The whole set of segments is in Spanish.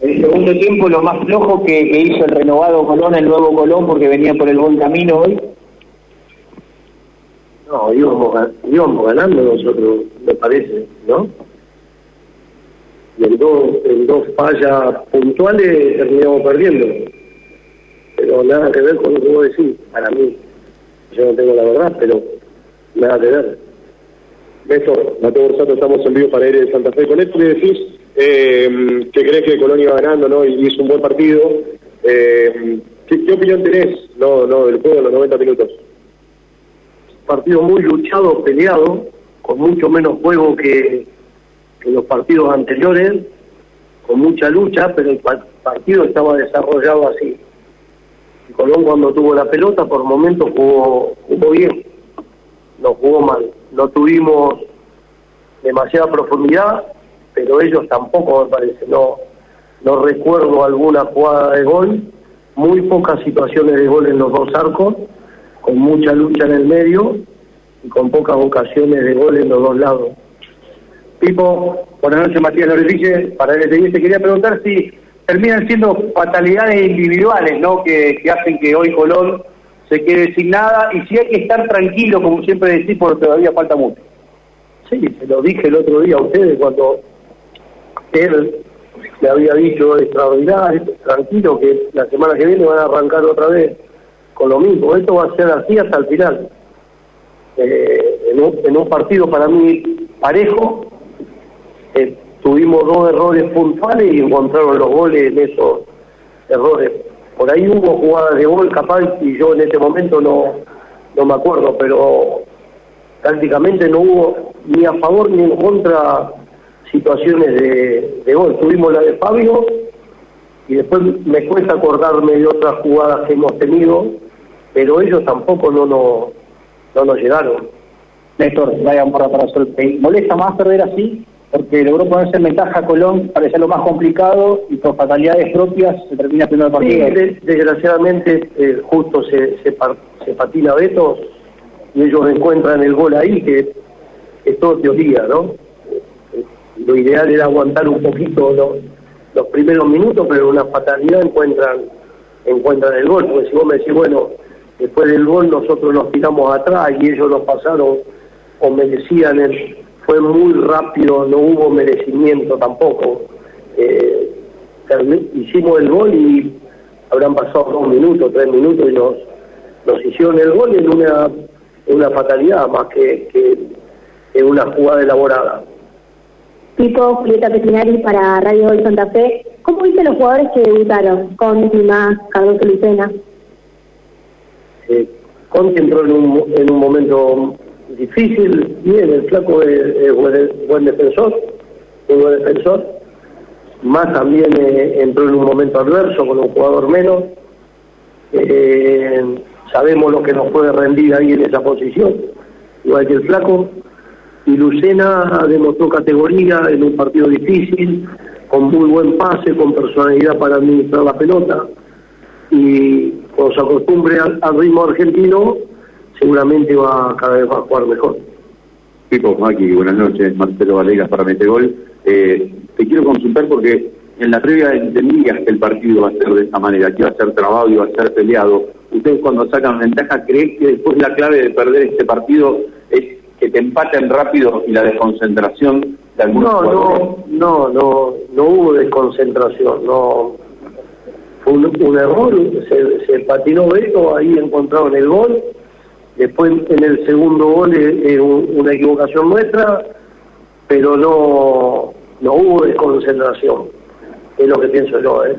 El segundo tiempo lo más flojo que, hizo el renovado Colón, el nuevo Colón, porque venía por el buen camino hoy. No, íbamos, íbamos ganando nosotros, me parece, ¿no? Y en dos, en dos fallas puntuales terminamos perdiendo. Pero nada que ver con lo que vos decís, para mí. Yo no tengo la verdad, pero nada que ver. Néstor, Mateo Borsato, estamos en vivo para ir de Santa Fe. Con esto le decís eh, que crees que Colonia iba ganando ¿no? y hizo un buen partido. Eh, ¿qué, opinión tenés no, no, del juego de los 90 minutos? Partido muy luchado, peleado, con mucho menos juego que, que los partidos anteriores, con mucha lucha, pero el partido estaba desarrollado así. Colón cuando tuvo la pelota por momentos jugó, jugó bien, no jugó mal. No tuvimos demasiada profundidad, pero ellos tampoco me parece. No, recuerdo alguna jugada de gol, muy pocas situaciones de gol en los dos arcos, con mucha lucha en el medio y con pocas ocasiones de gol en los dos lados. Pipo, buenas noches Matías Lorefice, para el te quería preguntar si terminan siendo fatalidades individuales, ¿no? Que, hacen que hoy Colón se quede sin nada y si hay que estar tranquilo, como siempre decís, porque todavía falta mucho. Sí, se lo dije el otro día a ustedes cuando él le había dicho extraordinario, tranquilo, que la semana que viene van a arrancar otra vez con lo mismo. Esto va a ser así hasta el final. Eh, en, un, partido para mí parejo, eh, tuvimos dos errores puntuales y encontraron los goles en esos errores. Por ahí hubo jugadas de gol capaz y yo en ese momento no, no me acuerdo, pero prácticamente no hubo ni a favor ni en contra situaciones de, de gol. Tuvimos la de Fabio y después me cuesta acordarme de otras jugadas que hemos tenido, pero ellos tampoco no, no, no nos llegaron. Néstor, vaya para para ¿Molesta más perder así? porque logró ponerse en ventaja a Colón, parecía lo más complicado y por fatalidades propias se termina el primer partido. Sí, desgraciadamente eh, justo se, se, patina Beto y ellos encuentran el gol ahí, que es todo teoría, ¿no? Lo ideal era aguantar un poquito los, primeros minutos, pero una fatalidad encuentran encuentran el gol, porque si vos me decís, bueno, después del gol nosotros nos tiramos atrás y ellos nos pasaron o merecían el fue muy rápido, no hubo merecimiento tampoco. Eh, hicimos el gol y habrán pasado dos minutos, tres minutos y nos, nos hicieron el gol en una, una fatalidad más que, que en una jugada elaborada. Pipo, Julieta Petinari para Radio Hoy Santa Fe. ¿Cómo viste los jugadores que debutaron? Conti, Más, Carlos Lucena. Eh, Conti entró en un, en un momento difícil, bien, el flaco es, buen, defensor, un buen defensor, más también eh, entró en un momento adverso con un jugador menos, eh, sabemos lo que nos puede rendir ahí en esa posición, igual que el flaco, y Lucena demostró categoría en un partido difícil, con muy buen pase, con personalidad para administrar la pelota, y cuando se acostumbre al ritmo argentino, seguramente va cada vez va a jugar mejor. Pipo, Maki, buenas noches. Marcelo Valegas para Metegol. Eh, te quiero consultar porque en la previa entendías que el partido va a ser de esta manera, que iba a ser trabado y va a ser peleado. Ustedes cuando sacan ventaja, ¿creen que después la clave de perder este partido que te empaten rápido y la desconcentración de algunos no, No, no, no, no hubo desconcentración, no. Fue un, error, se, se patinó Beto, ahí encontraron el gol Después en el segundo gol es, una equivocación nuestra, pero no, no hubo desconcentración, es lo que pienso yo, ¿eh?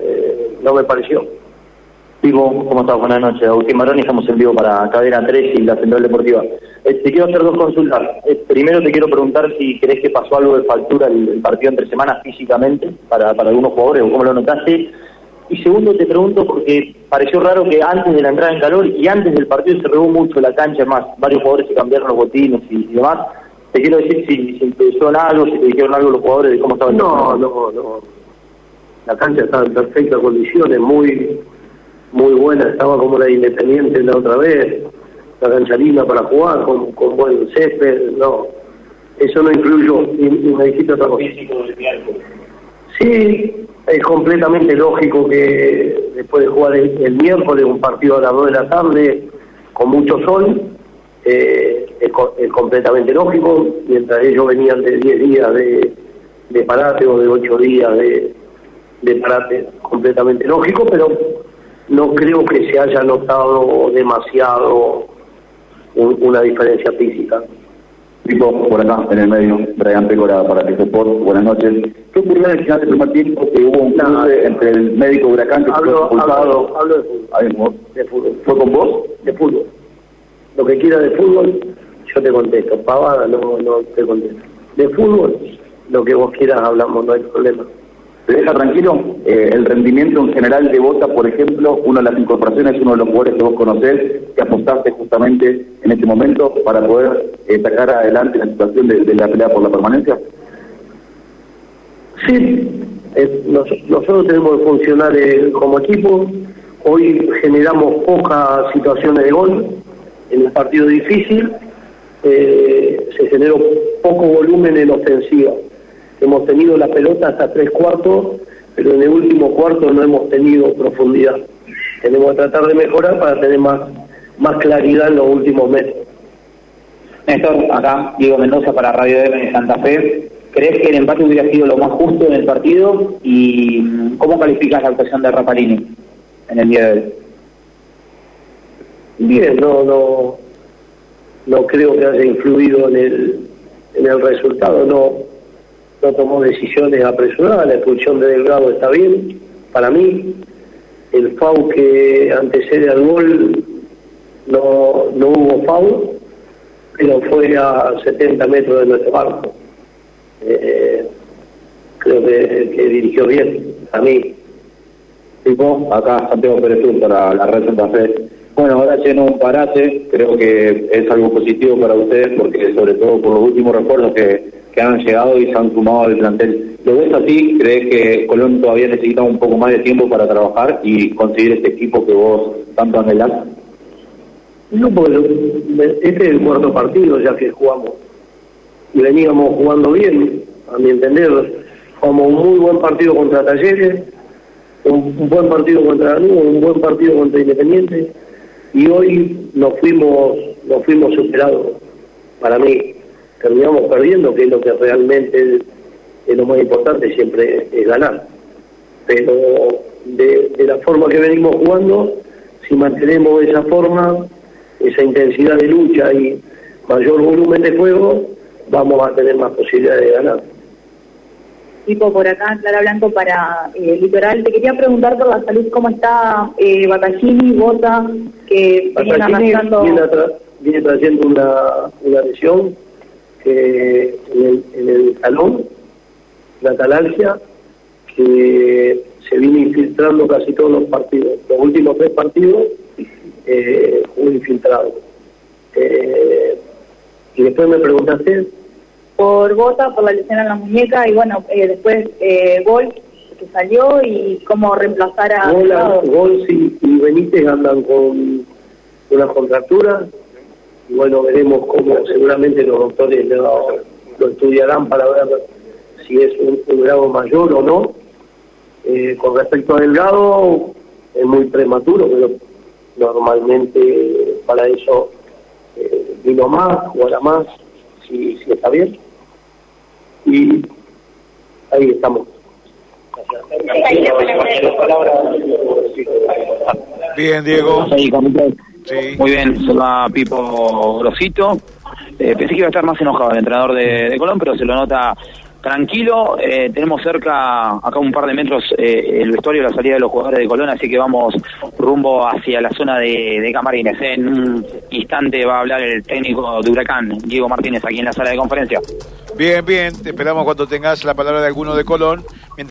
eh no me pareció. Vivo, ¿cómo estás? Buenas noches. Agustín Maroni, estamos en vivo para Cadena 3 y la Central Deportiva. Eh, te quiero hacer dos consultas. Eh, primero te quiero preguntar si crees que pasó algo de factura el, partido entre semanas físicamente para, para algunos jugadores o cómo lo notaste. Y segundo, te pregunto porque pareció raro que antes de la entrada en calor y antes del partido se regó mucho la cancha, más varios jugadores se cambiaron los botines y, demás. Te quiero decir si, si te dijeron algo, si te dijeron algo los jugadores de cómo estaban. No, no, no. La cancha estaba en perfectas condiciones, muy muy buena, estaba como la Independiente la otra vez, la cancha linda para jugar, con, con buen césped, no. Eso no incluyó, y, me dijiste otra cosa. Sí, es completamente lógico que después de jugar el, miércoles un partido a las 2 de la tarde con mucho sol, eh, es, completamente lógico, mientras ellos venían de 10 días de, de parate o de 8 días de, de parate, completamente lógico, pero no creo que se haya notado demasiado una diferencia física. Pico, por acá, en el medio, Brian Pecora para Pico Sport, buenas noches. ¿Qué ocurrió en el final del primer tiempo que hubo un cruce entre el médico Huracán que hablo, fue hablo, hablo, de fútbol. de fútbol. ¿Fue con vos? De fútbol. Lo que quiera de fútbol, yo te contesto. Pavada, no, no te contesto. De fútbol, lo que vos quieras hablamos, no hay problema. ¿Te deja tranquilo? Eh, el rendimiento en general de Bota, por ejemplo, una de las incorporaciones, uno de los jugadores que vos conocés, que apostaste justamente en este momento para poder eh, sacar adelante la situación de, la pelea por la permanencia. Sí, nosotros tenemos que funcionar eh, como equipo. Hoy generamos pocas situaciones de gol en el partido difícil. se generó poco volumen en ofensiva Hemos tenido la pelota hasta tres cuartos, pero en el último cuarto no hemos tenido profundidad. Tenemos que tratar de mejorar para tener más, más claridad en los últimos meses. Néstor, acá Diego Mendoza para Radio M de Santa Fe. ¿Crees que el empate hubiera sido lo más justo en el partido? ¿Y cómo calificas la actuación de Rapalini en el día de hoy? Bien, no, no, no creo que haya influido en el, en el resultado. No, no tomó decisiones apresuradas, la expulsión de Delgado está bien, para mí, el FAU que antecede al gol no, no hubo FAU, pero fue a 70 metros de nuestro barco. Eh, creo que, dirigió bien, a mí. Tipo, acá Santiago Pérez para la red Santa Fe. Bueno, ahora lleno un parate, creo que es algo positivo para ustedes porque sobre todo por los últimos recuerdos que que han llegado y se han sumado al plantel. ¿Lo ves así? ¿Crees que Colón todavía necesita un poco más de tiempo para trabajar y conseguir este equipo que vos tanto anhelás? No, porque este es el cuarto partido ya que jugamos. Y veníamos jugando bien, a mi entender. Jugamos un muy buen partido contra Talleres, un, buen partido contra Danubio, un buen partido contra Independiente. Y hoy nos fuimos, nos fuimos superados, para mí terminamos perdiendo, que es lo que realmente es, lo más importante, siempre es ganar. Pero de, la forma que venimos jugando, si mantenemos esa forma, esa intensidad de lucha y mayor volumen de juego, vamos a tener más posibilidades de ganar. Tipo por acá, Clara Blanco para eh, Litoral. Te quería preguntar por la salud, ¿cómo está eh, Batallini, Bota, que. Viene, viene trayendo una, una lesión en el, salón, la talalgia, que se viene infiltrando casi todos los partidos. Los últimos tres partidos eh, infiltrado. Eh, y después me preguntaste. Por Bota, por la lesión en la muñeca y bueno, eh, después eh, Gol, que salió y cómo reemplazar a... Gol, y Benítez andan con una contractura bueno, veremos cómo seguramente los doctores lo, estudiarán para ver si es un, grado mayor o no. Eh, con respecto a Delgado, es muy prematuro, pero normalmente para eso eh, vino más, jugará más, si, si está bien. Y ahí estamos. Bien, Diego. Muy bien, se llama Pipo Grosito. Eh, pensé que iba a estar más enojado el entrenador de, Colón, pero se lo nota tranquilo. Eh, tenemos cerca, acá un par de metros, eh, el vestuario la salida de los jugadores de Colón, así que vamos rumbo hacia la zona de, de Camarines. En un instante va a hablar el técnico de Huracán, Diego Martínez, aquí en la sala de conferencia. Bien, bien, te esperamos cuando tengas la palabra de alguno de Colón.